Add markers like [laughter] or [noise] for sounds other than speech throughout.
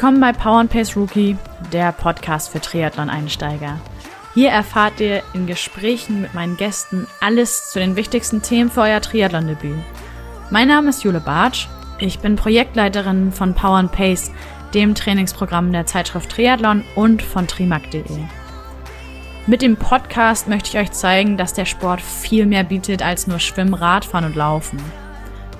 Willkommen bei Power Pace Rookie, der Podcast für Triathlon-Einsteiger. Hier erfahrt ihr in Gesprächen mit meinen Gästen alles zu den wichtigsten Themen für euer Triathlon-Debüt. Mein Name ist Jule Bartsch. Ich bin Projektleiterin von Power Pace, dem Trainingsprogramm der Zeitschrift Triathlon und von trimac.de. Mit dem Podcast möchte ich euch zeigen, dass der Sport viel mehr bietet als nur Schwimmen, Radfahren und Laufen.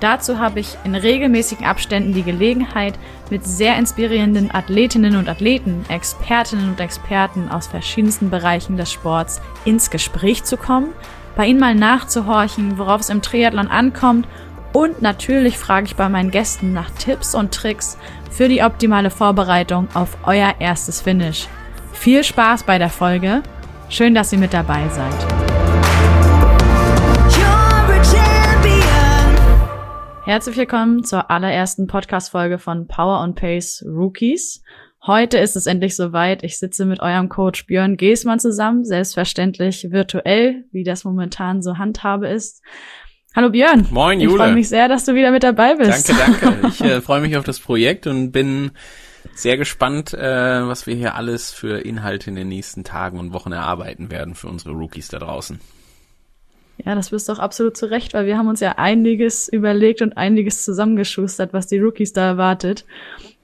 Dazu habe ich in regelmäßigen Abständen die Gelegenheit, mit sehr inspirierenden Athletinnen und Athleten, Expertinnen und Experten aus verschiedensten Bereichen des Sports ins Gespräch zu kommen, bei ihnen mal nachzuhorchen, worauf es im Triathlon ankommt und natürlich frage ich bei meinen Gästen nach Tipps und Tricks für die optimale Vorbereitung auf euer erstes Finish. Viel Spaß bei der Folge. Schön, dass ihr mit dabei seid. Herzlich willkommen zur allerersten Podcast-Folge von Power on Pace Rookies. Heute ist es endlich soweit. Ich sitze mit eurem Coach Björn Geßmann zusammen, selbstverständlich virtuell, wie das momentan so Handhabe ist. Hallo Björn. Moin Jule. Ich freue mich sehr, dass du wieder mit dabei bist. Danke, danke. [laughs] Ich äh, freue mich auf das Projekt und bin sehr gespannt, äh, was wir hier alles für Inhalte in den nächsten Tagen und Wochen erarbeiten werden für unsere Rookies da draußen. Ja, das bist doch absolut zu Recht, weil wir haben uns ja einiges überlegt und einiges zusammengeschustert, was die Rookies da erwartet.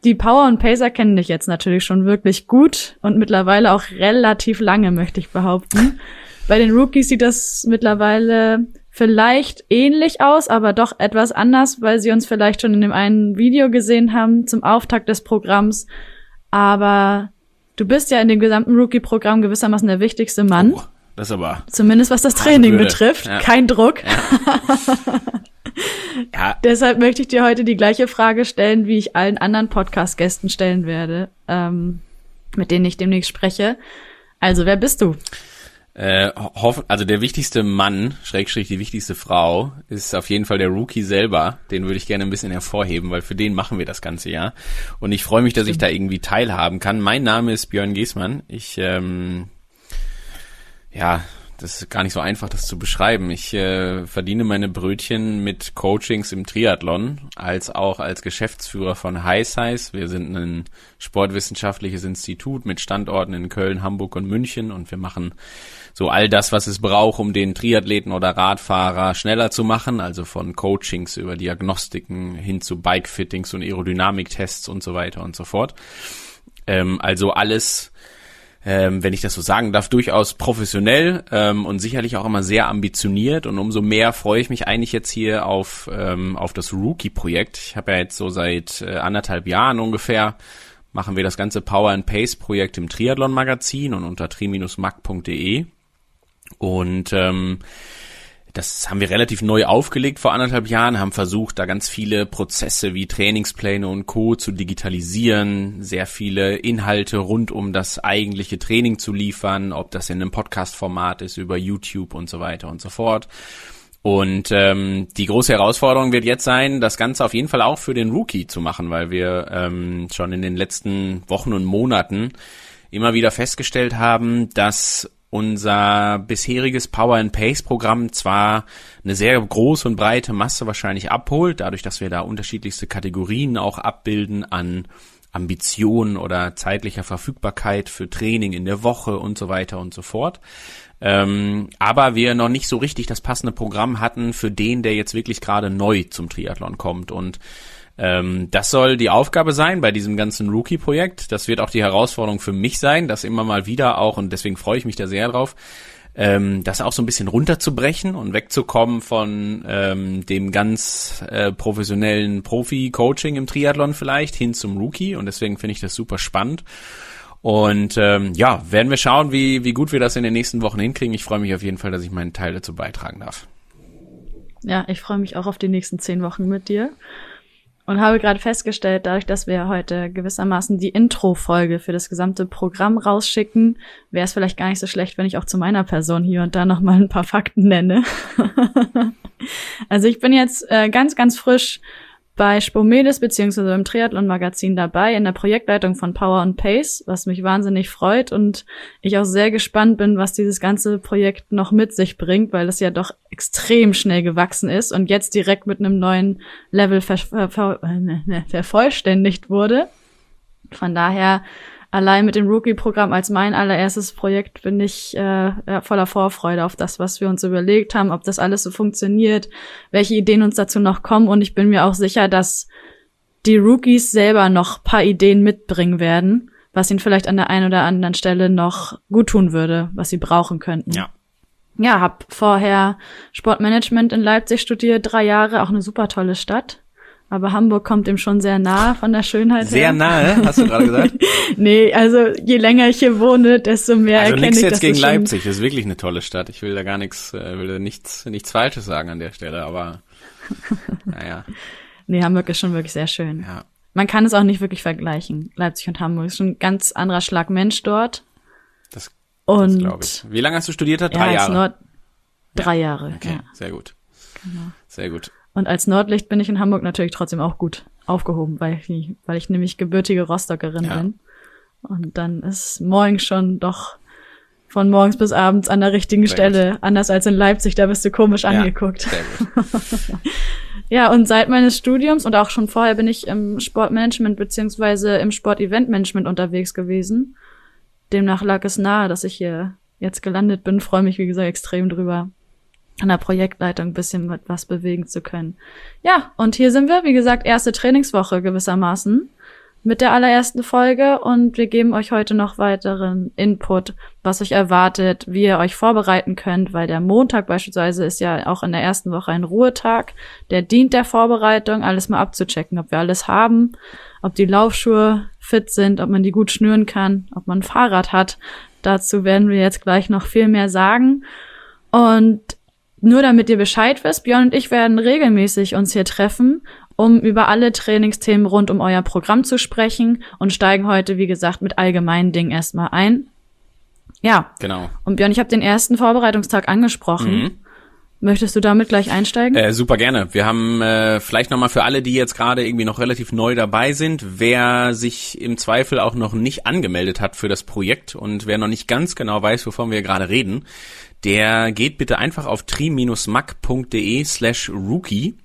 Die Power und Pacer kennen dich jetzt natürlich schon wirklich gut und mittlerweile auch relativ lange, möchte ich behaupten. [laughs] Bei den Rookies sieht das mittlerweile vielleicht ähnlich aus, aber doch etwas anders, weil sie uns vielleicht schon in dem einen Video gesehen haben zum Auftakt des Programms. Aber du bist ja in dem gesamten Rookie-Programm gewissermaßen der wichtigste Mann. Oh. Das aber. Zumindest was das Training betrifft. Ja. Kein Druck. Ja. [laughs] ja. Deshalb möchte ich dir heute die gleiche Frage stellen, wie ich allen anderen Podcast-Gästen stellen werde, ähm, mit denen ich demnächst spreche. Also, wer bist du? Äh, hoff, also der wichtigste Mann, Schrägstrich die wichtigste Frau, ist auf jeden Fall der Rookie selber. Den würde ich gerne ein bisschen hervorheben, weil für den machen wir das ganze Jahr. Und ich freue mich, dass ich da irgendwie teilhaben kann. Mein Name ist Björn Giesmann. Ich ähm, ja, das ist gar nicht so einfach, das zu beschreiben. Ich äh, verdiene meine Brötchen mit Coachings im Triathlon, als auch als Geschäftsführer von High Size. Wir sind ein sportwissenschaftliches Institut mit Standorten in Köln, Hamburg und München und wir machen so all das, was es braucht, um den Triathleten oder Radfahrer schneller zu machen, also von Coachings über Diagnostiken hin zu Bikefittings und Aerodynamiktests und so weiter und so fort. Ähm, also alles ähm, wenn ich das so sagen darf, durchaus professionell ähm, und sicherlich auch immer sehr ambitioniert. Und umso mehr freue ich mich eigentlich jetzt hier auf, ähm, auf das Rookie-Projekt. Ich habe ja jetzt so seit äh, anderthalb Jahren ungefähr machen wir das ganze Power and Pace Projekt im Triathlon Magazin und unter tri-mag.de. Und ähm, das haben wir relativ neu aufgelegt vor anderthalb Jahren, haben versucht, da ganz viele Prozesse wie Trainingspläne und Co. zu digitalisieren, sehr viele Inhalte rund um das eigentliche Training zu liefern, ob das in einem Podcast-Format ist, über YouTube und so weiter und so fort. Und ähm, die große Herausforderung wird jetzt sein, das Ganze auf jeden Fall auch für den Rookie zu machen, weil wir ähm, schon in den letzten Wochen und Monaten immer wieder festgestellt haben, dass unser bisheriges Power and Pace Programm zwar eine sehr große und breite Masse wahrscheinlich abholt, dadurch, dass wir da unterschiedlichste Kategorien auch abbilden an Ambitionen oder zeitlicher Verfügbarkeit für Training in der Woche und so weiter und so fort. Ähm, aber wir noch nicht so richtig das passende Programm hatten für den, der jetzt wirklich gerade neu zum Triathlon kommt und ähm, das soll die Aufgabe sein bei diesem ganzen Rookie-Projekt. Das wird auch die Herausforderung für mich sein, das immer mal wieder auch, und deswegen freue ich mich da sehr drauf, ähm, das auch so ein bisschen runterzubrechen und wegzukommen von ähm, dem ganz äh, professionellen Profi-Coaching im Triathlon vielleicht hin zum Rookie. Und deswegen finde ich das super spannend. Und ähm, ja, werden wir schauen, wie, wie gut wir das in den nächsten Wochen hinkriegen. Ich freue mich auf jeden Fall, dass ich meinen Teil dazu beitragen darf. Ja, ich freue mich auch auf die nächsten zehn Wochen mit dir und habe gerade festgestellt, dadurch, dass wir heute gewissermaßen die Intro-Folge für das gesamte Programm rausschicken, wäre es vielleicht gar nicht so schlecht, wenn ich auch zu meiner Person hier und da noch mal ein paar Fakten nenne. [laughs] also ich bin jetzt äh, ganz, ganz frisch bei Spomedes beziehungsweise beim Triathlon-Magazin dabei in der Projektleitung von Power and Pace, was mich wahnsinnig freut und ich auch sehr gespannt bin, was dieses ganze Projekt noch mit sich bringt, weil es ja doch extrem schnell gewachsen ist und jetzt direkt mit einem neuen Level ver ver ver äh, ne, ne, vervollständigt wurde. Von daher allein mit dem Rookie-Programm als mein allererstes Projekt bin ich äh, voller Vorfreude auf das, was wir uns überlegt haben, ob das alles so funktioniert, welche Ideen uns dazu noch kommen. Und ich bin mir auch sicher, dass die Rookies selber noch paar Ideen mitbringen werden, was ihnen vielleicht an der einen oder anderen Stelle noch gut tun würde, was sie brauchen könnten. Ja. Ja, hab vorher Sportmanagement in Leipzig studiert, drei Jahre, auch eine super tolle Stadt. Aber Hamburg kommt ihm schon sehr nah von der Schönheit Sehr her. nahe, hast du gerade gesagt? [laughs] nee, also je länger ich hier wohne, desto mehr Also erkenne ich, jetzt dass gegen Leipzig, das ist wirklich eine tolle Stadt. Ich will da gar nichts, äh, will da nichts, nichts Falsches sagen an der Stelle, aber [laughs] naja, Nee, Hamburg ist schon wirklich sehr schön. ja. Man kann es auch nicht wirklich vergleichen. Leipzig und Hamburg ist schon ein ganz anderer Schlag Mensch dort. Das, das Und glaube ich. Wie lange hast du studiert? ja, Drei als Jahre. Nord drei Jahre. Okay, Ja. Genau. sehr gut. Sehr gut. Und als Nordlicht bin ich in Hamburg natürlich trotzdem auch gut aufgehoben, weil ich, weil ich nämlich gebürtige Rostockerin Ja. bin. Und dann ist morgens schon doch von morgens bis abends an der richtigen Sehr Stelle, anders als in Leipzig, da bist du komisch angeguckt. Sehr gut. [laughs] Ja, und seit meines Studiums und auch schon vorher bin ich im Sportmanagement beziehungsweise im Sport-Event-Management unterwegs gewesen. Demnach lag es nahe, dass ich hier jetzt gelandet bin. Freue mich, wie gesagt, extrem drüber, an der Projektleitung ein bisschen was bewegen zu können. Ja, und hier sind wir, wie gesagt, erste Trainingswoche gewissermaßen mit der allerersten Folge und wir geben euch heute noch weiteren Input, was euch erwartet, wie ihr euch vorbereiten könnt, weil der Montag beispielsweise ist ja auch in der ersten Woche ein Ruhetag, der dient der Vorbereitung, alles mal abzuchecken, ob wir alles haben, ob die Laufschuhe fit sind, ob man die gut schnüren kann, ob man ein Fahrrad hat. Dazu werden wir jetzt gleich noch viel mehr sagen. Und nur damit ihr Bescheid wisst, Björn und ich werden regelmäßig uns hier treffen, um über alle Trainingsthemen rund um euer Programm zu sprechen und steigen heute, wie gesagt, mit allgemeinen Dingen erstmal ein. Ja, Genau. und Björn, ich habe den ersten Vorbereitungstag angesprochen. Mhm. Möchtest du damit gleich einsteigen? Äh, super gerne. Wir haben äh, vielleicht nochmal für alle, die jetzt gerade irgendwie noch relativ neu dabei sind, wer sich im Zweifel auch noch nicht angemeldet hat für das Projekt und wer noch nicht ganz genau weiß, wovon wir gerade reden, der geht bitte einfach auf tri-mac.de slash rookie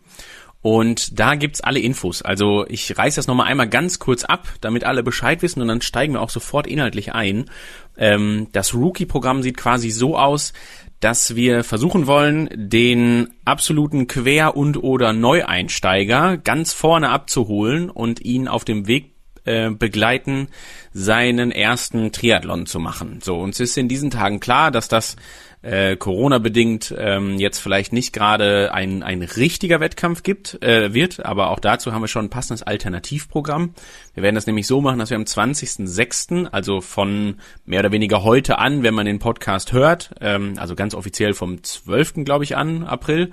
und da gibt's alle Infos. Also ich reiß das nochmal einmal ganz kurz ab, damit alle Bescheid wissen und dann steigen wir auch sofort inhaltlich ein. Ähm, das Rookie-Programm sieht quasi so aus, dass wir versuchen wollen, den absoluten Quer- und oder Neueinsteiger ganz vorne abzuholen und ihn auf dem Weg äh, begleiten, seinen ersten Triathlon zu machen. So, uns ist in diesen Tagen klar, dass das äh, Corona-bedingt ähm, jetzt vielleicht nicht gerade ein, ein richtiger Wettkampf gibt, äh, wird, aber auch dazu haben wir schon ein passendes Alternativprogramm. Wir werden das nämlich so machen, dass wir am 20.06., also von mehr oder weniger heute an, wenn man den Podcast hört, ähm, also ganz offiziell vom 12. glaube ich an, April,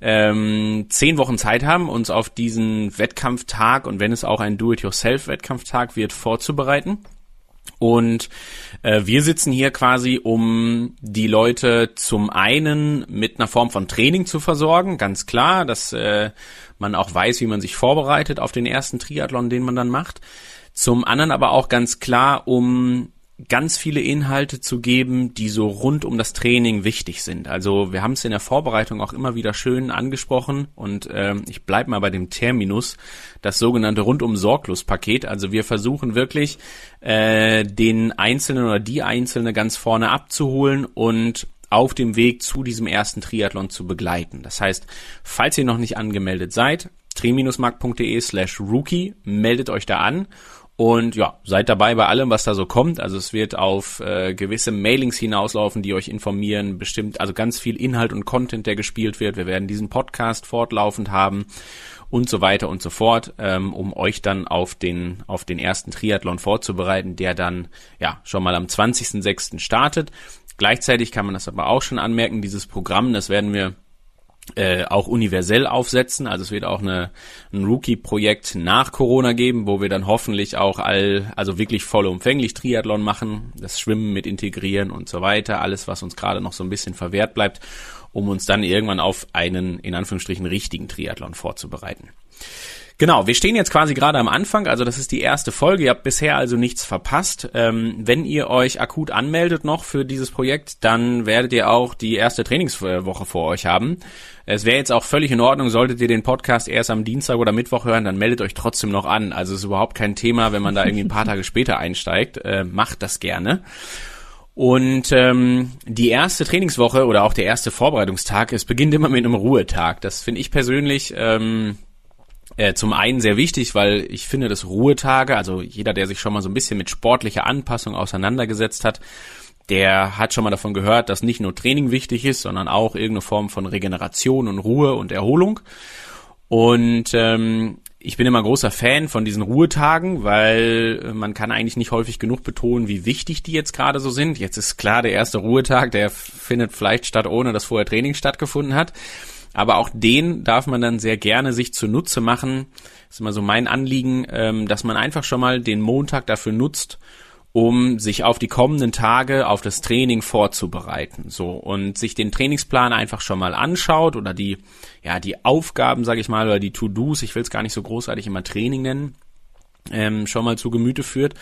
ähm, zehn Wochen Zeit haben, uns auf diesen Wettkampftag und wenn es auch ein Do-it-yourself-Wettkampftag wird, vorzubereiten. Und äh, wir sitzen hier quasi, um die Leute zum einen mit einer Form von Training zu versorgen, ganz klar, dass äh, man auch weiß, wie man sich vorbereitet auf den ersten Triathlon, den man dann macht. Zum anderen aber auch ganz klar, um ganz viele Inhalte zu geben, die so rund um das Training wichtig sind. Also wir haben es in der Vorbereitung auch immer wieder schön angesprochen und ähm, ich bleib mal bei dem Terminus, das sogenannte rundum sorglos Paket. Also wir versuchen wirklich äh, den Einzelnen oder die Einzelne ganz vorne abzuholen und auf dem Weg zu diesem ersten Triathlon zu begleiten. Das heißt, falls ihr noch nicht angemeldet seid, tri-mark.de slash rookie, meldet euch da an und ja, seid dabei bei allem, was da so kommt. Also es wird auf äh, gewisse Mailings hinauslaufen, die euch informieren, bestimmt, also ganz viel Inhalt und Content, der gespielt wird. Wir werden diesen Podcast fortlaufend haben und so weiter und so fort, ähm, um euch dann auf den, auf den ersten Triathlon vorzubereiten, der dann ja schon mal am 20.06. startet. Gleichzeitig kann man das aber auch schon anmerken, dieses Programm, das werden wir äh, auch universell aufsetzen. Also es wird auch eine, ein Rookie-Projekt nach Corona geben, wo wir dann hoffentlich auch all, also wirklich vollumfänglich Triathlon machen, das Schwimmen mit integrieren und so weiter, alles, was uns gerade noch so ein bisschen verwehrt bleibt, um uns dann irgendwann auf einen, in Anführungsstrichen, richtigen Triathlon vorzubereiten. Genau, wir stehen jetzt quasi gerade am Anfang, also das ist die erste Folge. Ihr habt bisher also nichts verpasst. Ähm, wenn ihr euch akut anmeldet noch für dieses Projekt, dann werdet ihr auch die erste Trainingswoche vor euch haben. Es wäre jetzt auch völlig in Ordnung, solltet ihr den Podcast erst am Dienstag oder Mittwoch hören, dann meldet euch trotzdem noch an. Also ist überhaupt kein Thema, wenn man da irgendwie ein paar [laughs] Tage später einsteigt. Äh, macht das gerne. Und ähm, die erste Trainingswoche oder auch der erste Vorbereitungstag, es beginnt immer mit einem Ruhetag. Das finde ich persönlich ähm, äh, zum einen sehr wichtig, weil ich finde, dass Ruhetage, also jeder, der sich schon mal so ein bisschen mit sportlicher Anpassung auseinandergesetzt hat, der hat schon mal davon gehört, dass nicht nur Training wichtig ist, sondern auch irgendeine Form von Regeneration und Ruhe und Erholung. Und ähm, ich bin immer großer Fan von diesen Ruhetagen, weil man kann eigentlich nicht häufig genug betonen, wie wichtig die jetzt gerade so sind. Jetzt ist klar, der erste Ruhetag, der findet vielleicht statt, ohne dass vorher Training stattgefunden hat. Aber auch den darf man dann sehr gerne sich zunutze machen. Das ist immer so mein Anliegen, ähm, dass man einfach schon mal den Montag dafür nutzt, um sich auf die kommenden Tage auf das Training vorzubereiten. So und sich den Trainingsplan einfach schon mal anschaut oder die ja die Aufgaben, sage ich mal, oder die To-Dos, ich will es gar nicht so großartig immer Training nennen, ähm, schon mal zu Gemüte führt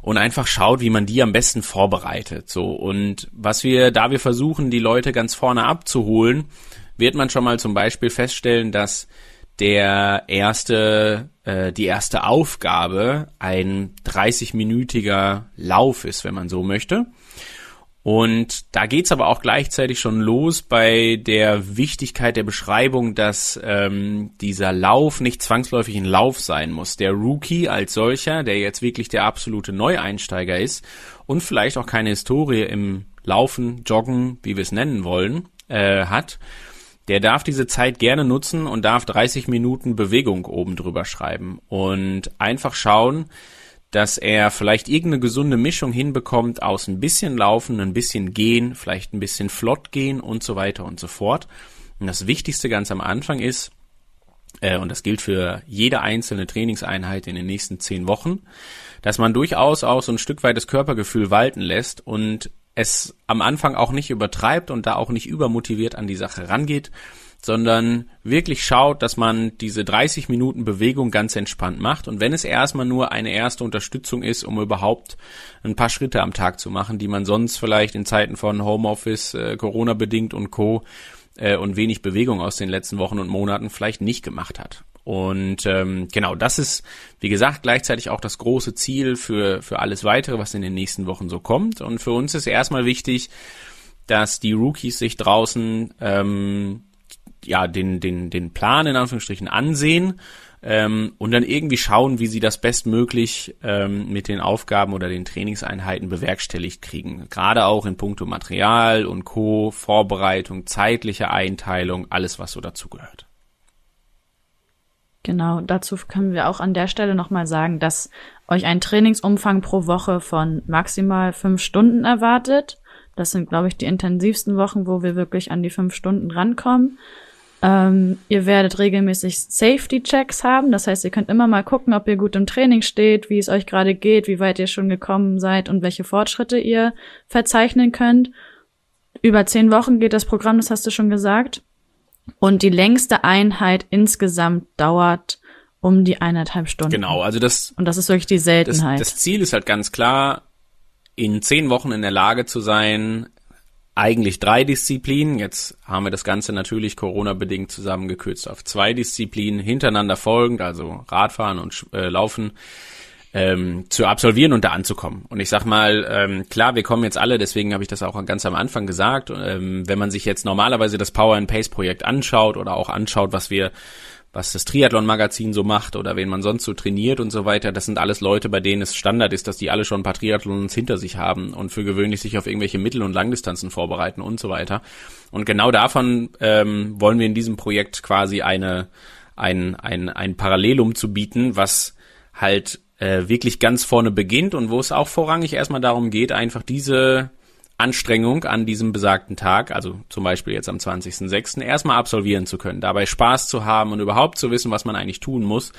und einfach schaut, wie man die am besten vorbereitet. So und was wir, da wir versuchen, die Leute ganz vorne abzuholen, wird man schon mal zum Beispiel feststellen, dass der erste, äh, die erste Aufgabe ein 30-minütiger Lauf ist, wenn man so möchte. Und da geht's aber auch gleichzeitig schon los bei der Wichtigkeit der Beschreibung, dass ähm, dieser Lauf nicht zwangsläufig ein Lauf sein muss. Der Rookie als solcher, der jetzt wirklich der absolute Neueinsteiger ist und vielleicht auch keine Historie im Laufen, Joggen, wie wir es nennen wollen, äh, hat, der darf diese Zeit gerne nutzen und darf 30 Minuten Bewegung oben drüber schreiben und einfach schauen, dass er vielleicht irgendeine gesunde Mischung hinbekommt aus ein bisschen Laufen, ein bisschen Gehen, vielleicht ein bisschen flott gehen und so weiter und so fort. Und das Wichtigste ganz am Anfang ist, äh, und das gilt für jede einzelne Trainingseinheit in den nächsten zehn Wochen, dass man durchaus auch so ein Stück weit das Körpergefühl walten lässt und es am Anfang auch nicht übertreibt und da auch nicht übermotiviert an die Sache rangeht, sondern wirklich schaut, dass man diese 30 Minuten Bewegung ganz entspannt macht. Und wenn es erstmal nur eine erste Unterstützung ist, um überhaupt ein paar Schritte am Tag zu machen, die man sonst vielleicht in Zeiten von Homeoffice, äh, Corona bedingt und Co. Äh, und wenig Bewegung aus den letzten Wochen und Monaten vielleicht nicht gemacht hat. Und ähm, genau, das ist, wie gesagt, gleichzeitig auch das große Ziel für, für alles weitere, was in den nächsten Wochen so kommt. Und für uns ist erstmal wichtig, dass die Rookies sich draußen ähm, ja den, den, den Plan in Anführungsstrichen ansehen ähm, und dann irgendwie schauen, wie sie das bestmöglich ähm, mit den Aufgaben oder den Trainingseinheiten bewerkstelligt kriegen. Gerade auch in puncto Material und Co., Vorbereitung, zeitliche Einteilung, alles, was so dazugehört. Genau, dazu können wir auch an der Stelle nochmal sagen, dass euch ein Trainingsumfang pro Woche von maximal fünf Stunden erwartet. Das sind, glaube ich, die intensivsten Wochen, wo wir wirklich an die fünf Stunden rankommen. Ähm, ihr werdet regelmäßig Safety-Checks haben. Das heißt, ihr könnt immer mal gucken, ob ihr gut im Training steht, wie es euch gerade geht, wie weit ihr schon gekommen seid und welche Fortschritte ihr verzeichnen könnt. Über zehn Wochen geht das Programm, das hast du schon gesagt. Und die längste Einheit insgesamt dauert um die eineinhalb Stunden. Genau, also das. Und das ist wirklich die Seltenheit. Das, das Ziel ist halt ganz klar, in zehn Wochen in der Lage zu sein, eigentlich drei Disziplinen. Jetzt haben wir das Ganze natürlich Corona-bedingt zusammengekürzt auf zwei Disziplinen hintereinander folgend, also Radfahren und äh, Laufen, ähm, zu absolvieren und da anzukommen. Und ich sag mal, ähm, klar, wir kommen jetzt alle, deswegen habe ich das auch ganz am Anfang gesagt, ähm, wenn man sich jetzt normalerweise das Power and Pace Projekt anschaut oder auch anschaut, was wir was das Triathlon-Magazin so macht oder wen man sonst so trainiert und so weiter, das sind alles Leute, bei denen es Standard ist, dass die alle schon ein paar Triathlons hinter sich haben und für gewöhnlich sich auf irgendwelche Mittel- und Langdistanzen vorbereiten und so weiter. Und genau davon ähm, wollen wir in diesem Projekt quasi eine ein, ein, ein Parallelum zu bieten, was halt äh, wirklich ganz vorne beginnt und wo es auch vorrangig erstmal darum geht, einfach diese Anstrengung an diesem besagten Tag, also zum Beispiel jetzt am 20.06., erstmal absolvieren zu können, dabei Spaß zu haben und überhaupt zu wissen, was man eigentlich tun muss,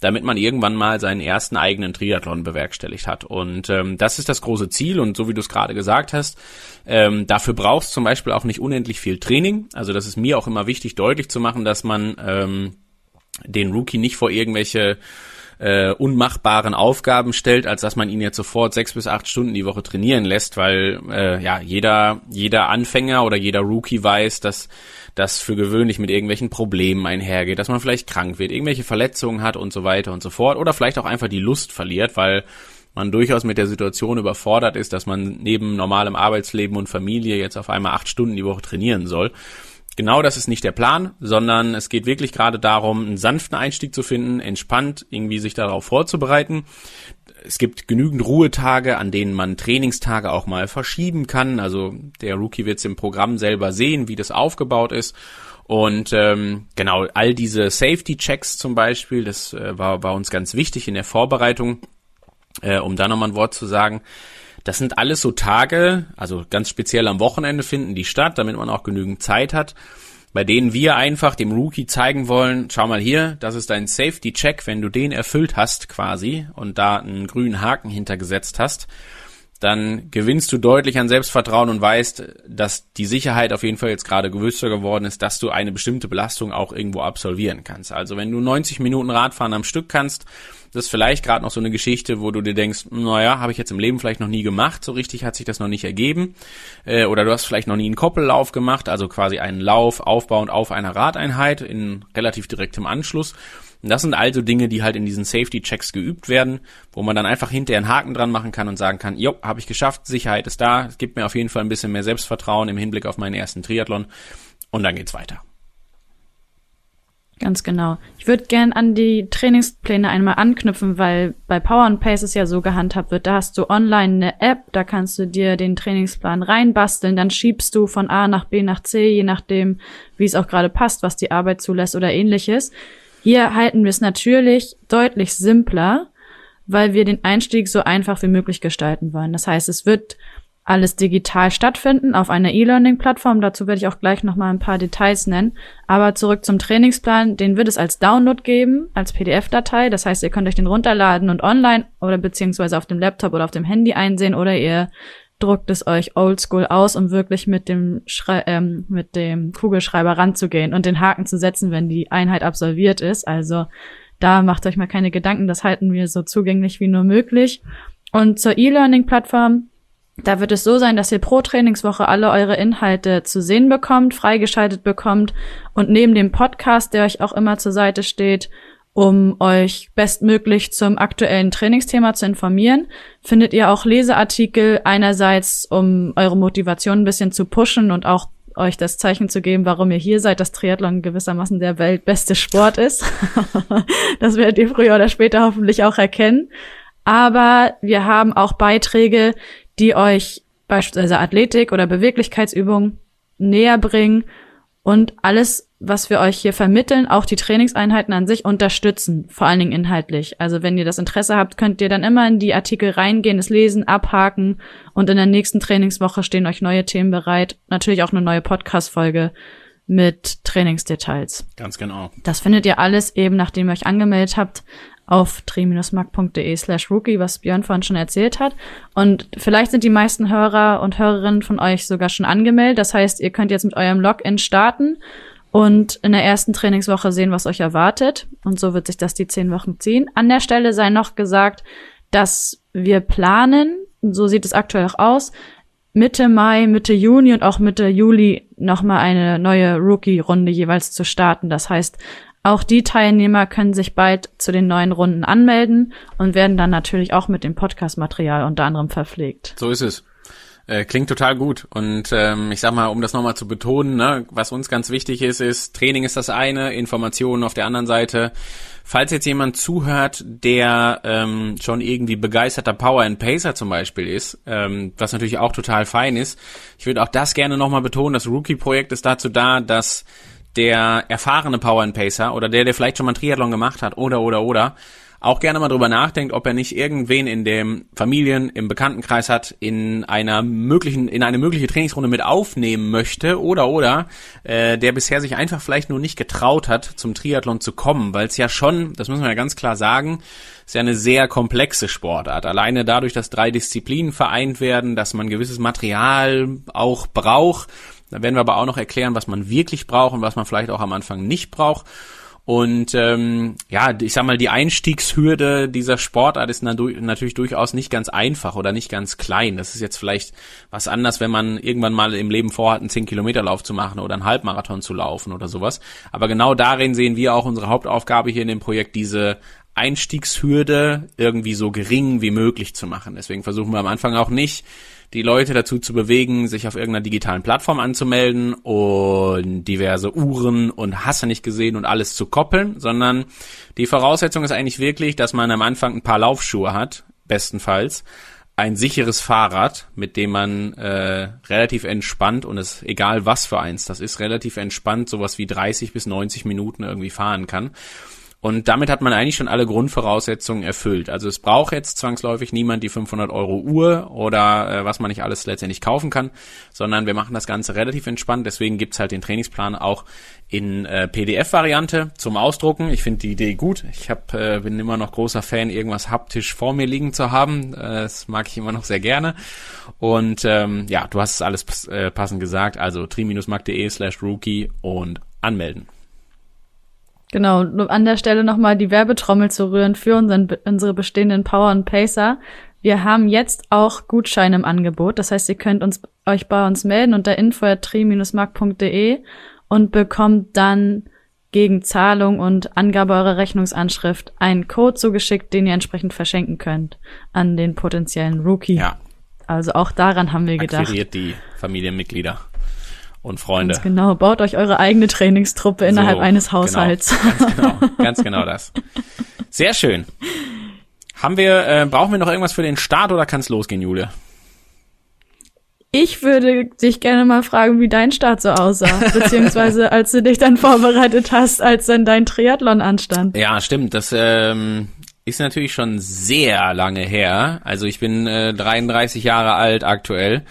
damit man irgendwann mal seinen ersten eigenen Triathlon bewerkstelligt hat. Und ähm, das ist das große Ziel und so wie du es gerade gesagt hast, ähm, dafür brauchst zum Beispiel auch nicht unendlich viel Training. Also das ist mir auch immer wichtig, deutlich zu machen, dass man ähm, den Rookie nicht vor irgendwelche äh, unmachbaren Aufgaben stellt, als dass man ihn jetzt sofort sechs bis acht Stunden die Woche trainieren lässt, weil äh, ja jeder jeder Anfänger oder jeder Rookie weiß, dass das für gewöhnlich mit irgendwelchen Problemen einhergeht, dass man vielleicht krank wird, irgendwelche Verletzungen hat und so weiter und so fort oder vielleicht auch einfach die Lust verliert, weil man durchaus mit der Situation überfordert ist, dass man neben normalem Arbeitsleben und Familie jetzt auf einmal acht Stunden die Woche trainieren soll. Genau das ist nicht der Plan, sondern es geht wirklich gerade darum, einen sanften Einstieg zu finden, entspannt irgendwie sich darauf vorzubereiten. Es gibt genügend Ruhetage, an denen man Trainingstage auch mal verschieben kann. Also der Rookie wird es im Programm selber sehen, wie das aufgebaut ist. Und ähm, genau, all diese Safety-Checks zum Beispiel, das äh, war bei uns ganz wichtig in der Vorbereitung, äh, um da nochmal ein Wort zu sagen. Das sind alles so Tage, also ganz speziell am Wochenende finden die statt, damit man auch genügend Zeit hat, bei denen wir einfach dem Rookie zeigen wollen, schau mal hier, das ist dein Safety Check, wenn du den erfüllt hast quasi und da einen grünen Haken hintergesetzt hast, dann gewinnst du deutlich an Selbstvertrauen und weißt, dass die Sicherheit auf jeden Fall jetzt gerade größer geworden ist, dass du eine bestimmte Belastung auch irgendwo absolvieren kannst. Also wenn du 90 Minuten Radfahren am Stück kannst, das ist vielleicht gerade noch so eine Geschichte, wo du dir denkst, naja, habe ich jetzt im Leben vielleicht noch nie gemacht, so richtig hat sich das noch nicht ergeben. Äh, oder du hast vielleicht noch nie einen Koppellauf gemacht, also quasi einen Lauf aufbauend auf einer Radeinheit in relativ direktem Anschluss. Und das sind also Dinge, die halt in diesen Safety-Checks geübt werden, wo man dann einfach hinterher einen Haken dran machen kann und sagen kann, jo, habe ich geschafft, Sicherheit ist da, es gibt mir auf jeden Fall ein bisschen mehr Selbstvertrauen im Hinblick auf meinen ersten Triathlon und dann geht's weiter. Ganz genau. Ich würde gern an die Trainingspläne einmal anknüpfen, weil bei Power and Pace es ja so gehandhabt wird. Da hast du online eine App, da kannst du dir den Trainingsplan reinbasteln, dann schiebst du von A nach B nach C, je nachdem, wie es auch gerade passt, was die Arbeit zulässt oder ähnliches. Hier halten wir es natürlich deutlich simpler, weil wir den Einstieg so einfach wie möglich gestalten wollen. Das heißt, es wird alles digital stattfinden auf einer E-Learning-Plattform. Dazu werde ich auch gleich noch mal ein paar Details nennen. Aber zurück zum Trainingsplan, den wird es als Download geben, als PDF-Datei. Das heißt, ihr könnt euch den runterladen und online oder beziehungsweise auf dem Laptop oder auf dem Handy einsehen oder ihr druckt es euch oldschool aus, um wirklich mit dem Schrei ähm, mit dem Kugelschreiber ranzugehen und den Haken zu setzen, wenn die Einheit absolviert ist. Also da macht euch mal keine Gedanken, das halten wir so zugänglich wie nur möglich. Und zur E-Learning-Plattform da wird es so sein, dass ihr pro Trainingswoche alle eure Inhalte zu sehen bekommt, freigeschaltet bekommt und neben dem Podcast, der euch auch immer zur Seite steht, um euch bestmöglich zum aktuellen Trainingsthema zu informieren, findet ihr auch Leseartikel einerseits, um eure Motivation ein bisschen zu pushen und auch euch das Zeichen zu geben, warum ihr hier seid, dass Triathlon gewissermaßen der weltbeste Sport ist. [laughs] das werdet ihr früher oder später hoffentlich auch erkennen. Aber wir haben auch Beiträge, die euch beispielsweise Athletik oder Beweglichkeitsübungen näher bringen und alles, was wir euch hier vermitteln, auch die Trainingseinheiten an sich unterstützen, vor allen Dingen inhaltlich. Also wenn ihr das Interesse habt, könnt ihr dann immer in die Artikel reingehen, es lesen, abhaken und in der nächsten Trainingswoche stehen euch neue Themen bereit. Natürlich auch eine neue Podcast-Folge mit Trainingsdetails. Ganz genau. Das findet ihr alles eben, nachdem ihr euch angemeldet habt, auf tri-mark.de slash rookie, was Björn vorhin schon erzählt hat. Und vielleicht sind die meisten Hörer und Hörerinnen von euch sogar schon angemeldet. Das heißt, ihr könnt jetzt mit eurem Login starten und in der ersten Trainingswoche sehen, was euch erwartet. Und so wird sich das die zehn Wochen ziehen. An der Stelle sei noch gesagt, dass wir planen, so sieht es aktuell auch aus, Mitte Mai, Mitte Juni und auch Mitte Juli nochmal eine neue Rookie-Runde jeweils zu starten. Das heißt, auch die Teilnehmer können sich bald zu den neuen Runden anmelden und werden dann natürlich auch mit dem Podcast-Material unter anderem verpflegt. So ist es. Äh, klingt total gut. Und ähm, ich sag mal, um das nochmal zu betonen, ne, was uns ganz wichtig ist, ist, Training ist das eine, Informationen auf der anderen Seite. Falls jetzt jemand zuhört, der ähm, schon irgendwie begeisterter Power and Pacer zum Beispiel ist, ähm, was natürlich auch total fein ist, ich würde auch das gerne nochmal betonen, das Rookie-Projekt ist dazu da, dass der erfahrene Power and Pacer oder der, der vielleicht schon mal Triathlon gemacht hat oder oder oder auch gerne mal drüber nachdenkt, ob er nicht irgendwen in dem Familien, im Bekanntenkreis hat, in einer möglichen, in eine mögliche Trainingsrunde mit aufnehmen möchte oder oder äh, der bisher sich einfach vielleicht nur nicht getraut hat, zum Triathlon zu kommen, weil es ja schon, das müssen wir ja ganz klar sagen, ist ja eine sehr komplexe Sportart. Alleine dadurch, dass drei Disziplinen vereint werden, dass man gewisses Material auch braucht da werden wir aber auch noch erklären, was man wirklich braucht und was man vielleicht auch am Anfang nicht braucht. Und ähm, ja, ich sag mal, die Einstiegshürde dieser Sportart ist natürlich durchaus nicht ganz einfach oder nicht ganz klein. Das ist jetzt vielleicht was anders, wenn man irgendwann mal im Leben vorhat, einen 10-Kilometer-Lauf zu machen oder einen Halbmarathon zu laufen oder sowas. Aber genau darin sehen wir auch unsere Hauptaufgabe hier in dem Projekt, diese Einstiegshürde irgendwie so gering wie möglich zu machen. Deswegen versuchen wir am Anfang auch nicht, die Leute dazu zu bewegen, sich auf irgendeiner digitalen Plattform anzumelden und diverse Uhren und Hasse nicht gesehen und alles zu koppeln, sondern die Voraussetzung ist eigentlich wirklich, dass man am Anfang ein paar Laufschuhe hat, bestenfalls, ein sicheres Fahrrad, mit dem man äh, relativ entspannt und es egal was für eins, das ist relativ entspannt, sowas wie 30 bis 90 Minuten irgendwie fahren kann. Und damit hat man eigentlich schon alle Grundvoraussetzungen erfüllt. Also es braucht jetzt zwangsläufig niemand die 500 Euro Uhr oder äh, was man nicht alles letztendlich kaufen kann, sondern wir machen das Ganze relativ entspannt. Deswegen gibt's halt den Trainingsplan auch in äh, PDF-Variante zum Ausdrucken. Ich finde die Idee gut. Ich hab, äh, bin immer noch großer Fan, irgendwas haptisch vor mir liegen zu haben. Äh, das mag ich immer noch sehr gerne. Und ähm, ja, du hast es alles äh, passend gesagt. Also tri-mark.de slash rookie und anmelden. Genau, an der Stelle nochmal die Werbetrommel zu rühren für unseren, unsere bestehenden Power und Pacer. Wir haben jetzt auch Gutscheine im Angebot. Das heißt, ihr könnt uns, euch bei uns melden unter info.tri-mark.de und bekommt dann gegen Zahlung und Angabe eurer Rechnungsanschrift einen Code zugeschickt, den ihr entsprechend verschenken könnt an den potenziellen Rookie. Ja. Also auch daran haben wir gedacht. Akquiriert die Familienmitglieder und Freunde. Ganz genau, baut euch eure eigene Trainingstruppe innerhalb so, eines genau. Haushalts. Genau, ganz genau, [laughs] ganz genau das. Sehr schön. Haben wir, äh, brauchen wir noch irgendwas für den Start oder kann es losgehen, Julia? Ich würde dich gerne mal fragen, wie dein Start so aussah, [laughs] beziehungsweise als du dich dann vorbereitet hast, als dann dein Triathlon anstand. Ja, stimmt. Das ähm, ist natürlich schon sehr lange her. Also ich bin äh, 33 Jahre alt aktuell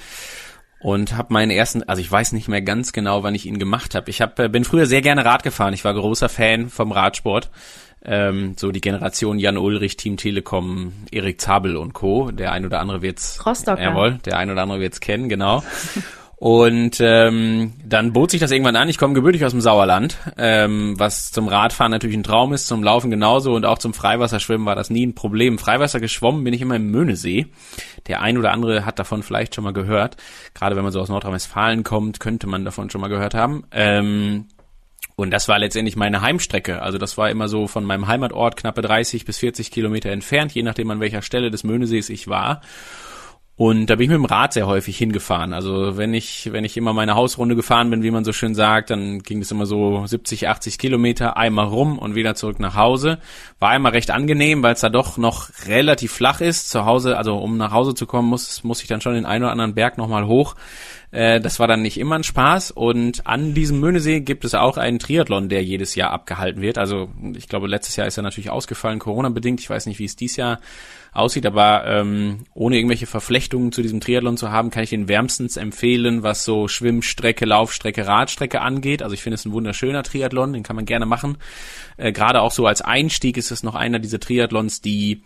und habe meinen ersten, also ich weiß nicht mehr ganz genau, wann ich ihn gemacht habe. Ich hab, äh, bin früher sehr gerne Rad gefahren. Ich war großer Fan vom Radsport. Ähm, so die Generation Jan Ulrich, Team Telekom, Erik Zabel und Co. Der ein oder andere wird's, Rostocker. jawohl, der ein oder andere wird's kennen, genau. [laughs] Und ähm, dann bot sich das irgendwann an. Ich komme gebürtig aus dem Sauerland, ähm, was zum Radfahren natürlich ein Traum ist, zum Laufen genauso und auch zum Freiwasserschwimmen war das nie ein Problem. Freiwasser geschwommen bin ich immer im Möhnesee. Der ein oder andere hat davon vielleicht schon mal gehört. Gerade wenn man so aus Nordrhein-Westfalen kommt, könnte man davon schon mal gehört haben. Ähm, und das war letztendlich meine Heimstrecke. Also das war immer so von meinem Heimatort knappe 30 bis 40 Kilometer entfernt, je nachdem an welcher Stelle des Möhnesees ich war. Und da bin ich mit dem Rad sehr häufig hingefahren. Also wenn ich, wenn ich immer meine Hausrunde gefahren bin, wie man so schön sagt, dann ging es immer so 70, 80 Kilometer einmal rum und wieder zurück nach Hause. War einmal recht angenehm, weil es da doch noch relativ flach ist. Zu Hause, also um nach Hause zu kommen, muss, muss ich dann schon den einen oder anderen Berg nochmal hoch. Äh, das war dann nicht immer ein Spaß. Und an diesem Möhnesee gibt es auch einen Triathlon, der jedes Jahr abgehalten wird. Also ich glaube, letztes Jahr ist er natürlich ausgefallen, Corona-bedingt. Ich weiß nicht, wie es dieses Jahr aussieht, aber ähm, ohne irgendwelche Verflechtungen zu diesem Triathlon zu haben, kann ich den wärmstens empfehlen, was so Schwimmstrecke, Laufstrecke, Radstrecke angeht. Also ich finde es ein wunderschöner Triathlon, den kann man gerne machen. Äh, Gerade auch so als Einstieg ist es noch einer dieser Triathlons, die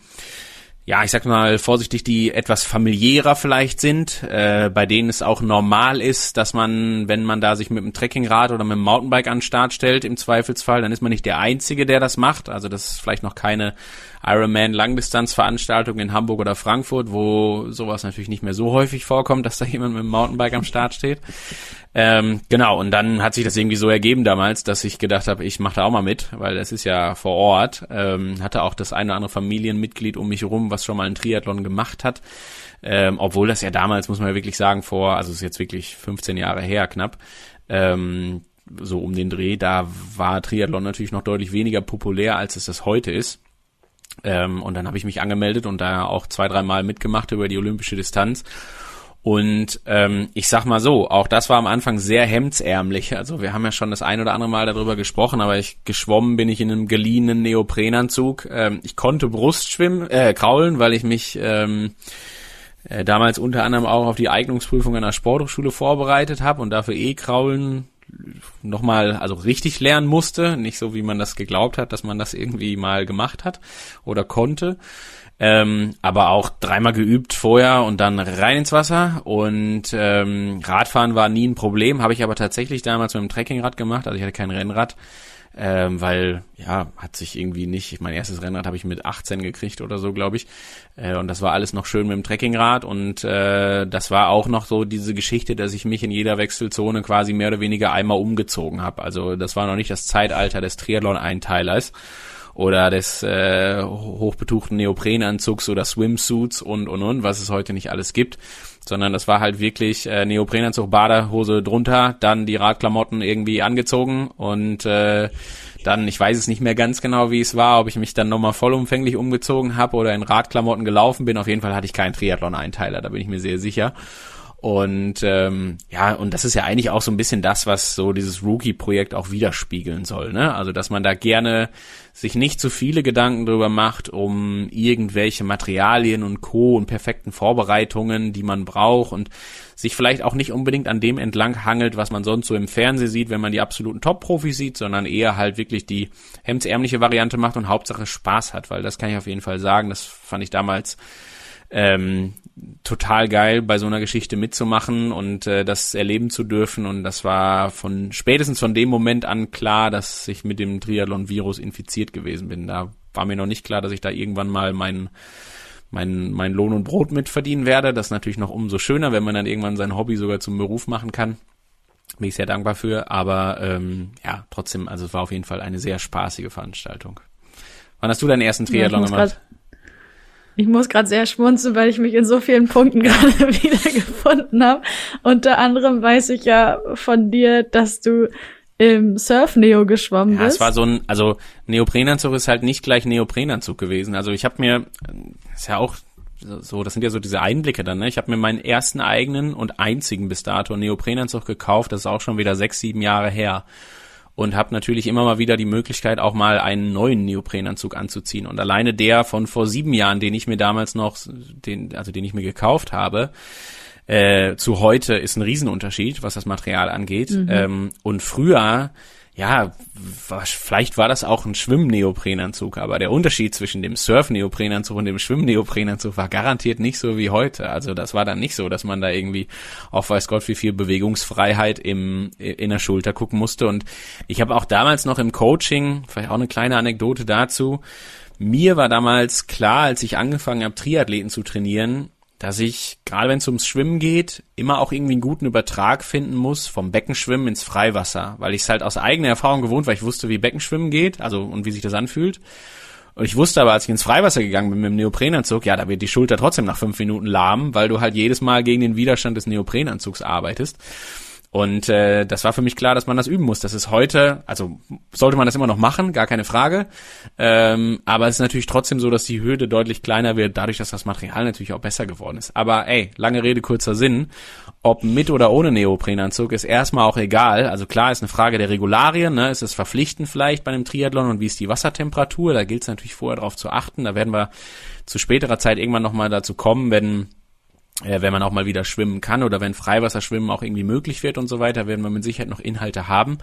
ja, ich sag mal vorsichtig, die etwas familiärer vielleicht sind, äh, bei denen es auch normal ist, dass man, wenn man da sich mit dem Trekkingrad oder mit dem Mountainbike an den Start stellt, im Zweifelsfall, dann ist man nicht der Einzige, der das macht. Also das ist vielleicht noch keine Ironman Langdistanzveranstaltung in Hamburg oder Frankfurt, wo sowas natürlich nicht mehr so häufig vorkommt, [laughs] dass da jemand mit dem Mountainbike am Start steht. Ähm, genau, und dann hat sich das irgendwie so ergeben damals, dass ich gedacht habe, ich mache da auch mal mit, weil das ist ja vor Ort. Ähm, hatte auch das eine oder andere Familienmitglied um mich rum, was schon mal einen Triathlon gemacht hat. Ähm, obwohl das ja damals, muss man ja wirklich sagen, vor, also ist jetzt wirklich 15 Jahre her knapp, ähm, so um den Dreh, da war Triathlon natürlich noch deutlich weniger populär, als es das heute ist. Ähm, und dann habe ich mich angemeldet und da auch zwei, dreimal mitgemacht über die olympische Distanz. Und ähm, ich sag mal so, auch das war am Anfang sehr hemdsärmlich. Also wir haben ja schon das ein oder andere Mal darüber gesprochen, aber ich geschwommen bin ich in einem geliehenen Neoprenanzug. Ähm, ich konnte Brust schwimmen, äh, kraulen, weil ich mich ähm, äh, damals unter anderem auch auf die Eignungsprüfung der Sporthochschule vorbereitet habe und dafür eh kraulen nochmal, also richtig lernen musste, nicht so wie man das geglaubt hat, dass man das irgendwie mal gemacht hat oder konnte. Ähm, aber auch dreimal geübt vorher und dann rein ins Wasser und ähm, Radfahren war nie ein Problem, habe ich aber tatsächlich damals mit dem Trekkingrad gemacht, also ich hatte kein Rennrad. Ähm, weil ja, hat sich irgendwie nicht, mein erstes Rennrad habe ich mit 18 gekriegt oder so, glaube ich. Äh, und das war alles noch schön mit dem Trekkingrad und äh, das war auch noch so diese Geschichte, dass ich mich in jeder Wechselzone quasi mehr oder weniger einmal umgezogen habe. Also das war noch nicht das Zeitalter des Triathlon-Einteilers oder des äh, hochbetuchten Neoprenanzugs oder Swimsuits und und und, was es heute nicht alles gibt, sondern das war halt wirklich äh, Neoprenanzug, Badehose drunter, dann die Radklamotten irgendwie angezogen und äh, dann, ich weiß es nicht mehr ganz genau, wie es war, ob ich mich dann nochmal vollumfänglich umgezogen habe oder in Radklamotten gelaufen bin. Auf jeden Fall hatte ich keinen Triathlon-Einteiler, da bin ich mir sehr sicher. Und ähm, ja, und das ist ja eigentlich auch so ein bisschen das, was so dieses Rookie-Projekt auch widerspiegeln soll. Ne? Also, dass man da gerne sich nicht zu viele Gedanken drüber macht, um irgendwelche Materialien und Co. und perfekten Vorbereitungen, die man braucht und sich vielleicht auch nicht unbedingt an dem entlang hangelt, was man sonst so im Fernsehen sieht, wenn man die absoluten Top-Profis sieht, sondern eher halt wirklich die hemdsärmliche Variante macht und Hauptsache Spaß hat, weil das kann ich auf jeden Fall sagen, das fand ich damals ähm, total geil, bei so einer Geschichte mitzumachen und äh, das erleben zu dürfen. Und das war von spätestens von dem Moment an klar, dass ich mit dem Triathlon-Virus infiziert gewesen bin. Da war mir noch nicht klar, dass ich da irgendwann mal mein mein, mein Lohn und Brot mitverdienen werde. Das ist natürlich noch umso schöner, wenn man dann irgendwann sein Hobby sogar zum Beruf machen kann. Bin ich sehr dankbar für. Aber ähm, ja, trotzdem, also es war auf jeden Fall eine sehr spaßige Veranstaltung. Wann hast du deinen ersten Triathlon ja, gemacht? Ich muss gerade sehr schmunzeln, weil ich mich in so vielen Punkten [laughs] gerade wiedergefunden habe. Unter anderem weiß ich ja von dir, dass du im Surf-Neo geschwommen ja, bist. es war so ein, also Neoprenanzug ist halt nicht gleich Neoprenanzug gewesen. Also ich habe mir, ist ja auch so, das sind ja so diese Einblicke dann, ne? Ich habe mir meinen ersten eigenen und einzigen bis dato Neoprenanzug gekauft, das ist auch schon wieder sechs, sieben Jahre her und habe natürlich immer mal wieder die Möglichkeit, auch mal einen neuen Neoprenanzug anzuziehen. Und alleine der von vor sieben Jahren, den ich mir damals noch, den, also den ich mir gekauft habe, äh, zu heute ist ein Riesenunterschied, was das Material angeht. Mhm. Ähm, und früher ja, vielleicht war das auch ein Schwimmneoprenanzug, aber der Unterschied zwischen dem Surfneoprenanzug und dem Schwimmneoprenanzug war garantiert nicht so wie heute. Also das war dann nicht so, dass man da irgendwie auf weiß Gott wie viel Bewegungsfreiheit im, in der Schulter gucken musste. Und ich habe auch damals noch im Coaching, vielleicht auch eine kleine Anekdote dazu, mir war damals klar, als ich angefangen habe, Triathleten zu trainieren, dass ich, gerade wenn es ums Schwimmen geht, immer auch irgendwie einen guten Übertrag finden muss vom Beckenschwimmen ins Freiwasser, weil ich es halt aus eigener Erfahrung gewohnt, weil ich wusste, wie Beckenschwimmen geht, also und wie sich das anfühlt. Und ich wusste aber, als ich ins Freiwasser gegangen bin mit dem Neoprenanzug, ja, da wird die Schulter trotzdem nach fünf Minuten lahm, weil du halt jedes Mal gegen den Widerstand des Neoprenanzugs arbeitest. Und äh, das war für mich klar, dass man das üben muss. Das ist heute, also sollte man das immer noch machen, gar keine Frage. Ähm, aber es ist natürlich trotzdem so, dass die Hürde deutlich kleiner wird, dadurch, dass das Material natürlich auch besser geworden ist. Aber ey, lange Rede, kurzer Sinn. Ob mit oder ohne Neoprenanzug ist erstmal auch egal. Also klar ist eine Frage der Regularien, ne? Ist es verpflichtend vielleicht bei einem Triathlon und wie ist die Wassertemperatur? Da gilt es natürlich vorher darauf zu achten. Da werden wir zu späterer Zeit irgendwann nochmal dazu kommen, wenn äh, wenn man auch mal wieder schwimmen kann oder wenn Freiwasserschwimmen auch irgendwie möglich wird und so weiter, werden wir mit Sicherheit noch Inhalte haben.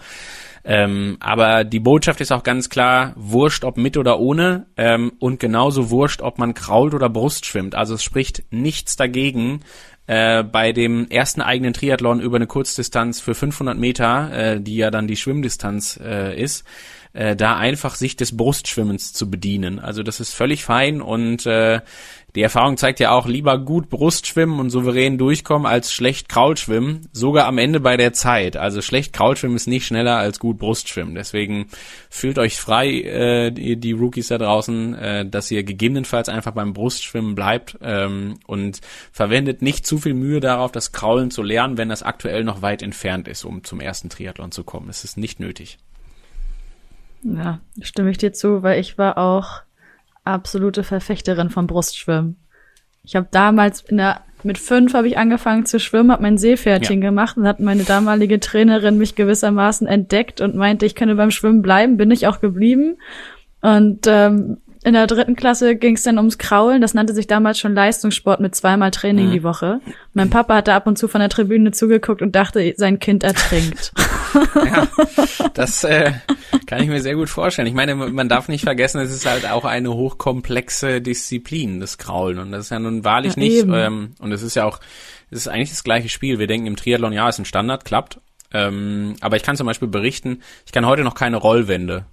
Ähm, aber die Botschaft ist auch ganz klar, wurscht ob mit oder ohne ähm, und genauso wurscht, ob man krault oder Brust schwimmt. Also es spricht nichts dagegen, äh, bei dem ersten eigenen Triathlon über eine Kurzdistanz für 500 Meter, äh, die ja dann die Schwimmdistanz äh, ist, äh, da einfach sich des Brustschwimmens zu bedienen. Also das ist völlig fein und äh, die Erfahrung zeigt ja auch lieber gut Brustschwimmen und souverän durchkommen als schlecht Kraulschwimmen, sogar am Ende bei der Zeit. Also schlecht Kraulschwimmen ist nicht schneller als gut Brustschwimmen. Deswegen fühlt euch frei, äh, die, die Rookies da draußen, äh, dass ihr gegebenenfalls einfach beim Brustschwimmen bleibt ähm, und verwendet nicht zu viel Mühe darauf, das Kraulen zu lernen, wenn das aktuell noch weit entfernt ist, um zum ersten Triathlon zu kommen. Es ist nicht nötig. Ja, stimme ich dir zu, weil ich war auch absolute Verfechterin vom Brustschwimmen. Ich habe damals in der mit fünf habe ich angefangen zu schwimmen, habe mein Seepferdchen ja. gemacht und hat meine damalige Trainerin mich gewissermaßen entdeckt und meinte, ich könne beim Schwimmen bleiben, bin ich auch geblieben. Und ähm, in der dritten Klasse ging es dann ums Kraulen. Das nannte sich damals schon Leistungssport mit zweimal Training mhm. die Woche. Mein Papa hatte ab und zu von der Tribüne zugeguckt und dachte, sein Kind ertrinkt. [laughs] ja, das äh, kann ich mir sehr gut vorstellen. Ich meine, man darf nicht vergessen, es ist halt auch eine hochkomplexe Disziplin, das Kraulen. Und das ist ja nun wahrlich ja, nicht. Ähm, und es ist ja auch, es ist eigentlich das gleiche Spiel. Wir denken im Triathlon, ja, ist ein Standard, klappt. Ähm, aber ich kann zum Beispiel berichten, ich kann heute noch keine Rollwände.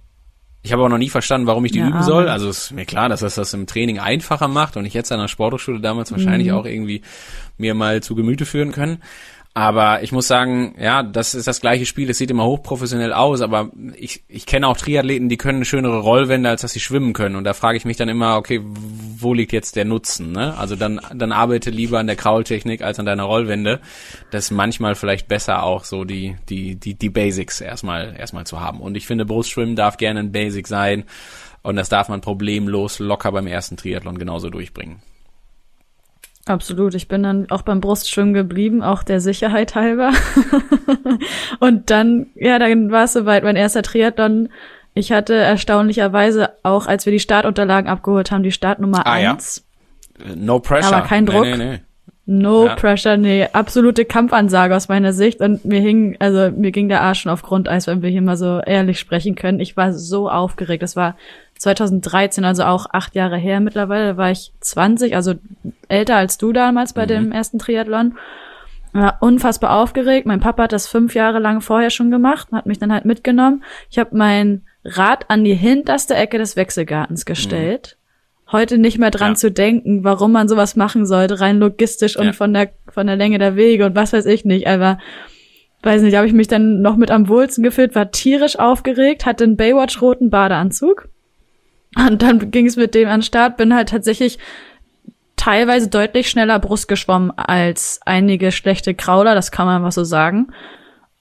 Ich habe aber noch nie verstanden, warum ich die Ja, üben soll. Also ist mir klar, dass das das im Training einfacher macht und ich jetzt an der Sporthochschule damals wahrscheinlich Mhm. auch irgendwie mir mal zu Gemüte führen können. Aber ich muss sagen, ja, das ist das gleiche Spiel. Es sieht immer hochprofessionell aus, aber ich, ich kenne auch Triathleten, die können schönere Rollwände, als dass sie schwimmen können. Und da frage ich mich dann immer, okay, wo liegt jetzt der Nutzen? Ne? Also dann, dann arbeite lieber an der Kraultechnik als an deiner Rollwände. Das ist manchmal vielleicht besser auch so die, die, die, die Basics erstmal, erstmal zu haben. Und ich finde, Brustschwimmen darf gerne ein Basic sein. Und das darf man problemlos locker beim ersten Triathlon genauso durchbringen. Absolut. Ich bin dann auch beim Brustschwimmen geblieben, auch der Sicherheit halber. [laughs] und dann, ja, dann war es soweit, mein erster Triathlon. Ich hatte erstaunlicherweise auch, als wir die Startunterlagen abgeholt haben, die Startnummer Ah, ja? eins. Äh, No pressure. Aber kein Druck. Nee, nee, nee. No Ja. pressure, nee, absolute Kampfansage aus meiner Sicht. Und mir hing, also mir ging der Arsch schon auf Grundeis, wenn wir hier mal so ehrlich sprechen können. Ich war so aufgeregt. Das war 2013, also auch acht Jahre her mittlerweile. Da war ich 20, also älter als du damals bei dem ersten Triathlon. War unfassbar aufgeregt. Mein Papa hat das fünf Jahre lang vorher schon gemacht und hat mich dann halt mitgenommen. Ich habe mein Rad an die hinterste Ecke des Wechselgartens gestellt. Heute nicht mehr dran Ja. zu denken, warum man sowas machen sollte, rein logistisch und Ja. von der von der Länge der Wege und was weiß ich nicht. Aber weiß nicht, habe ich mich dann noch mit am wohlsten gefühlt, war tierisch aufgeregt, hatte einen Baywatch-roten Badeanzug. Und dann ging es mit dem an den Start, bin halt tatsächlich teilweise deutlich schneller Brust geschwommen als einige schlechte Krauler, das kann man einfach so sagen.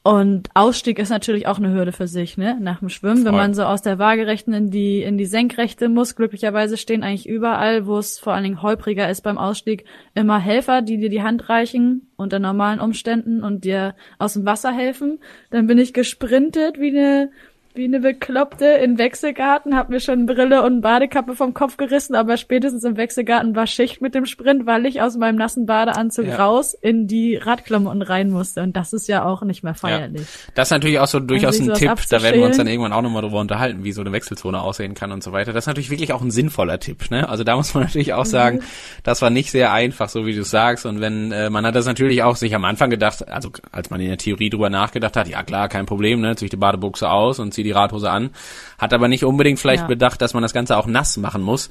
Und Ausstieg ist natürlich auch eine Hürde für sich, ne? Nach dem Schwimmen, wenn Voll. man so aus der Waagerechten in die in die Senkrechte muss. Glücklicherweise stehen eigentlich überall, wo es vor allen Dingen holpriger ist beim Ausstieg, immer Helfer, die dir die Hand reichen unter normalen Umständen und dir aus dem Wasser helfen. Dann bin ich gesprintet wie eine wie eine Bekloppte in Wechselgarten, hab mir schon Brille und Badekappe vom Kopf gerissen, aber spätestens im Wechselgarten war Schicht mit dem Sprint, weil ich aus meinem nassen Badeanzug Ja. raus in die Radklamotten rein musste. Und das ist ja auch nicht mehr feierlich. Das ist natürlich auch so durchaus ein Tipp, da werden wir uns dann irgendwann auch nochmal drüber unterhalten, wie so eine Wechselzone aussehen kann und so weiter. Das ist natürlich wirklich auch ein sinnvoller Tipp, ne? Also da muss man [laughs] natürlich auch sagen, das war nicht sehr einfach, so wie du sagst. Und wenn, äh, man hat das natürlich auch sich am Anfang gedacht, also als man in der Theorie drüber nachgedacht hat, ja klar, kein Problem, ne? Zieh ich die Badebuchse aus und zieh die Radhose an. Hat aber nicht unbedingt vielleicht Ja. bedacht, dass man das Ganze auch nass machen muss.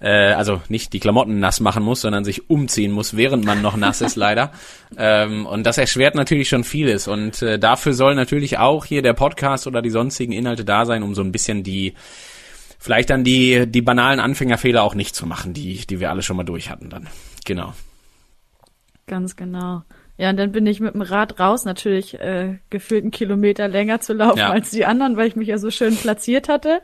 Äh, also nicht die Klamotten nass machen muss, sondern sich umziehen muss, während man noch nass ist, [laughs] leider. Ähm, und das erschwert natürlich schon vieles. Und äh, dafür soll natürlich auch hier der Podcast oder die sonstigen Inhalte da sein, um so ein bisschen die, vielleicht dann die, die banalen Anfängerfehler auch nicht zu machen, die, die wir alle schon mal durch hatten dann. Genau. Ganz genau. Ja, und dann bin ich mit dem Rad raus, natürlich äh, gefühlt einen Kilometer länger zu laufen Ja. als die anderen, weil ich mich ja so schön platziert hatte.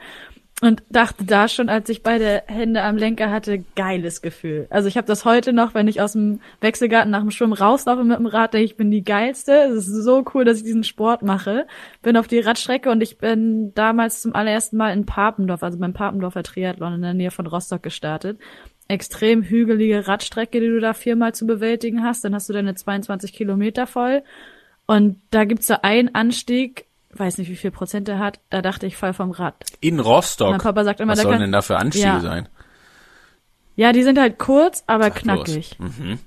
Und dachte da schon, als ich beide Hände am Lenker hatte, geiles Gefühl. Also ich habe das heute noch, wenn ich aus dem Wechselgarten nach dem Schwimmen rauslaufe mit dem Rad, denke ich, ich bin die geilste. Es ist so cool, dass ich diesen Sport mache. Bin auf die Radstrecke und ich bin damals zum allerersten Mal in Papendorf, also beim Papendorfer Triathlon in der Nähe von Rostock gestartet. Extrem hügelige Radstrecke, die du da viermal zu bewältigen hast. Dann hast du deine 22 Kilometer voll. Und da gibt's so einen Anstieg, weiß nicht, wie viel Prozent er hat. Da dachte ich, fall vom Rad. In Rostock. Mein Papa sagt immer, Was da sollen denn da für Anstiege Ja. sein? Ja, die sind halt kurz, aber bloß. knackig. Mhm.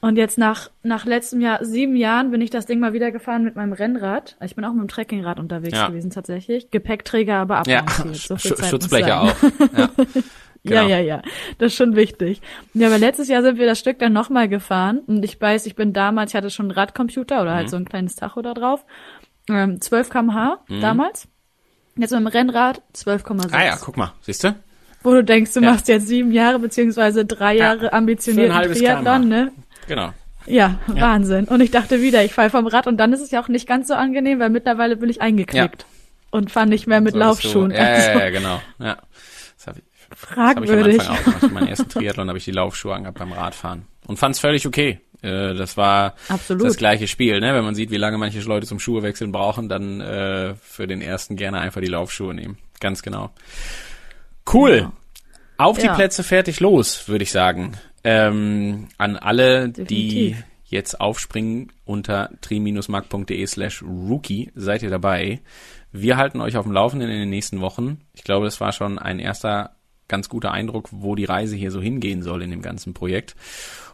Und jetzt nach, nach letztem Jahr, sieben Jahren, bin ich das Ding mal wieder gefahren mit meinem Rennrad. Ich bin auch mit dem Trekkingrad unterwegs Ja. gewesen tatsächlich. Gepäckträger aber Ja, abmontiert. [laughs] So Sch- Schutzbleche auch. Ja. [laughs] Ja, Genau. ja, ja. Das ist schon wichtig. Ja, aber letztes Jahr sind wir das Stück dann nochmal gefahren. Und ich weiß, ich bin damals, ich hatte schon einen Radcomputer oder Mhm. halt so ein kleines Tacho da drauf. Ähm, 12 kmh Mhm. damals. Jetzt mit dem Rennrad 12,6. Ah ja, guck mal, siehst du? Wo du denkst, du Ja. machst jetzt sieben Jahre beziehungsweise drei Ja, Jahre ein ambitionierten Triathlon, kmh. ne? Genau. Ja, Wahnsinn. Und ich dachte wieder, ich fall vom Rad und dann ist es ja auch nicht ganz so angenehm, weil mittlerweile bin ich eingeknickt. Und fahre nicht mehr mit Solltest Laufschuhen. Ja, also, ja, ja, genau. Ja. Ich, das hab ich am fragwürdig. Anfang auch gemacht. Meinen ersten Triathlon habe ich die Laufschuhe angehabt beim Radfahren. Und fand es völlig okay. Äh, Das war Absolut. das gleiche Spiel, ne? Wenn man sieht, wie lange manche Leute zum Schuhewechseln brauchen, dann äh, für den ersten gerne einfach die Laufschuhe nehmen. Ganz genau. Cool. Genau. Auf die Ja. Plätze fertig los, würde ich sagen. Ähm, an alle, die Definitiv. jetzt aufspringen unter tri-mark.de slash rookie, seid ihr dabei. Wir halten euch auf dem Laufenden in den nächsten Wochen. Ich glaube, das war schon ein erster ganz guter Eindruck, wo die Reise hier so hingehen soll in dem ganzen Projekt.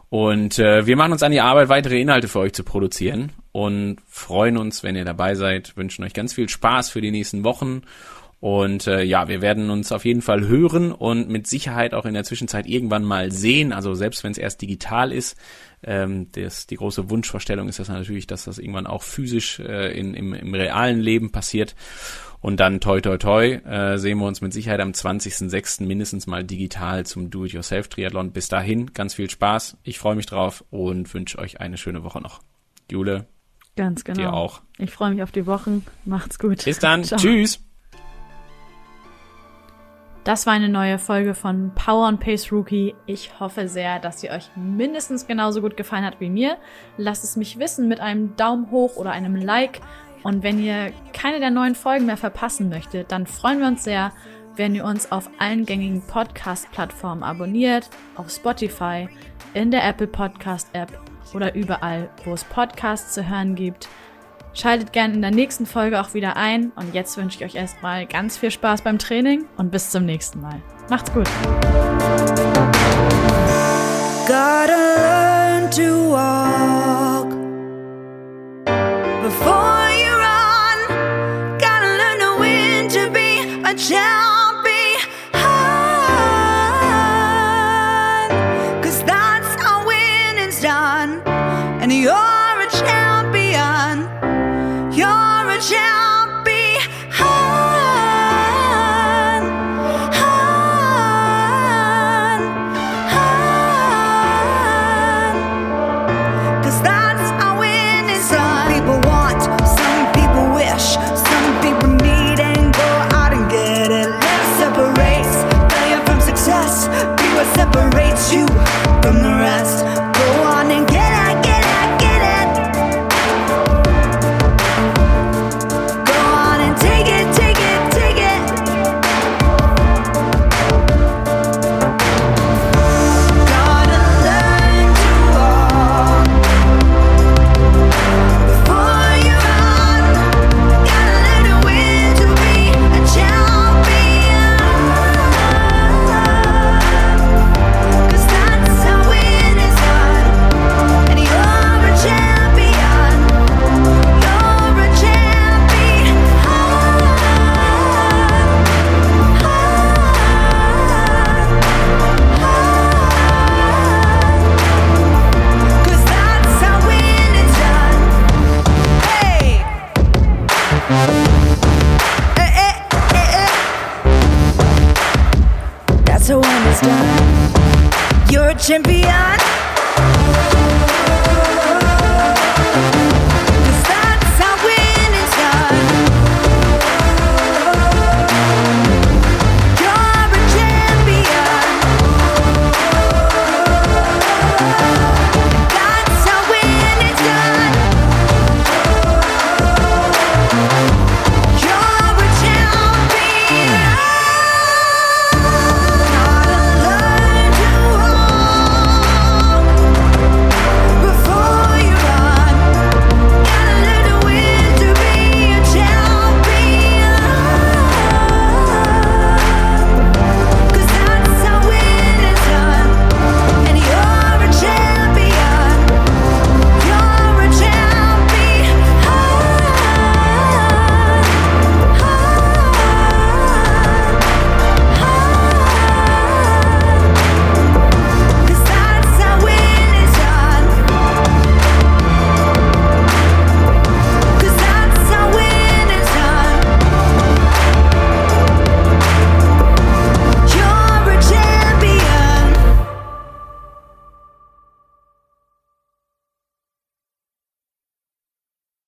Und äh, wir machen uns an die Arbeit, weitere Inhalte für euch zu produzieren und freuen uns, wenn ihr dabei seid, wünschen euch ganz viel Spaß für die nächsten Wochen. Und äh, ja, wir werden uns auf jeden Fall hören und mit Sicherheit auch in der Zwischenzeit irgendwann mal sehen. Also selbst wenn es erst digital ist, ähm, das, die große Wunschvorstellung ist das natürlich, dass das irgendwann auch physisch äh, in, im, im realen Leben passiert. Und dann toi toi toi äh, sehen wir uns mit Sicherheit am 20.06. mindestens mal digital zum Do-it-yourself-Triathlon. Bis dahin ganz viel Spaß. Ich freue mich drauf und wünsche euch eine schöne Woche noch. Jule. Ganz genau. Dir auch. Ich freue mich auf die Wochen. Macht's gut. Bis dann. [laughs] Ciao. Tschüss. Das war eine neue Folge von Power and Pace Rookie. Ich hoffe sehr, dass sie euch mindestens genauso gut gefallen hat wie mir. Lasst es mich wissen mit einem Daumen hoch oder einem Like. Und wenn ihr keine der neuen Folgen mehr verpassen möchtet, dann freuen wir uns sehr, wenn ihr uns auf allen gängigen Podcast-Plattformen abonniert, auf Spotify, in der Apple Podcast App oder überall, wo es Podcasts zu hören gibt. Schaltet gerne in der nächsten Folge auch wieder ein und jetzt wünsche ich euch erstmal ganz viel Spaß beim Training und bis zum nächsten Mal. Macht's gut. Gotta learn to walk